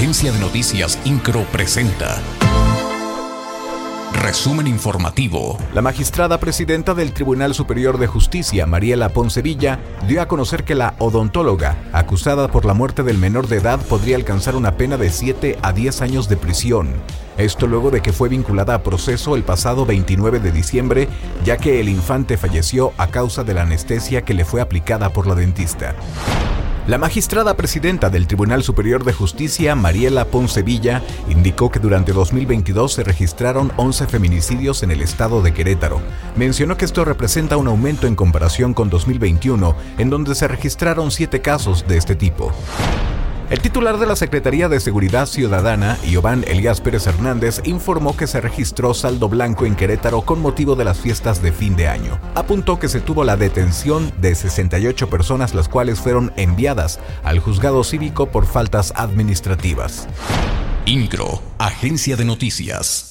Agencia de Noticias Incro presenta. Resumen informativo. La magistrada presidenta del Tribunal Superior de Justicia, Mariela Poncevilla, dio a conocer que la odontóloga, acusada por la muerte del menor de edad, podría alcanzar una pena de 7 a 10 años de prisión. Esto luego de que fue vinculada a proceso el pasado 29 de diciembre, ya que el infante falleció a causa de la anestesia que le fue aplicada por la dentista. La magistrada presidenta del Tribunal Superior de Justicia, Mariela Poncevilla, indicó que durante 2022 se registraron 11 feminicidios en el estado de Querétaro. Mencionó que esto representa un aumento en comparación con 2021, en donde se registraron 7 casos de este tipo. El titular de la Secretaría de Seguridad Ciudadana, Iván Elías Pérez Hernández, informó que se registró saldo blanco en Querétaro con motivo de las fiestas de fin de año. Apuntó que se tuvo la detención de 68 personas las cuales fueron enviadas al juzgado cívico por faltas administrativas. INCRO, Agencia de Noticias.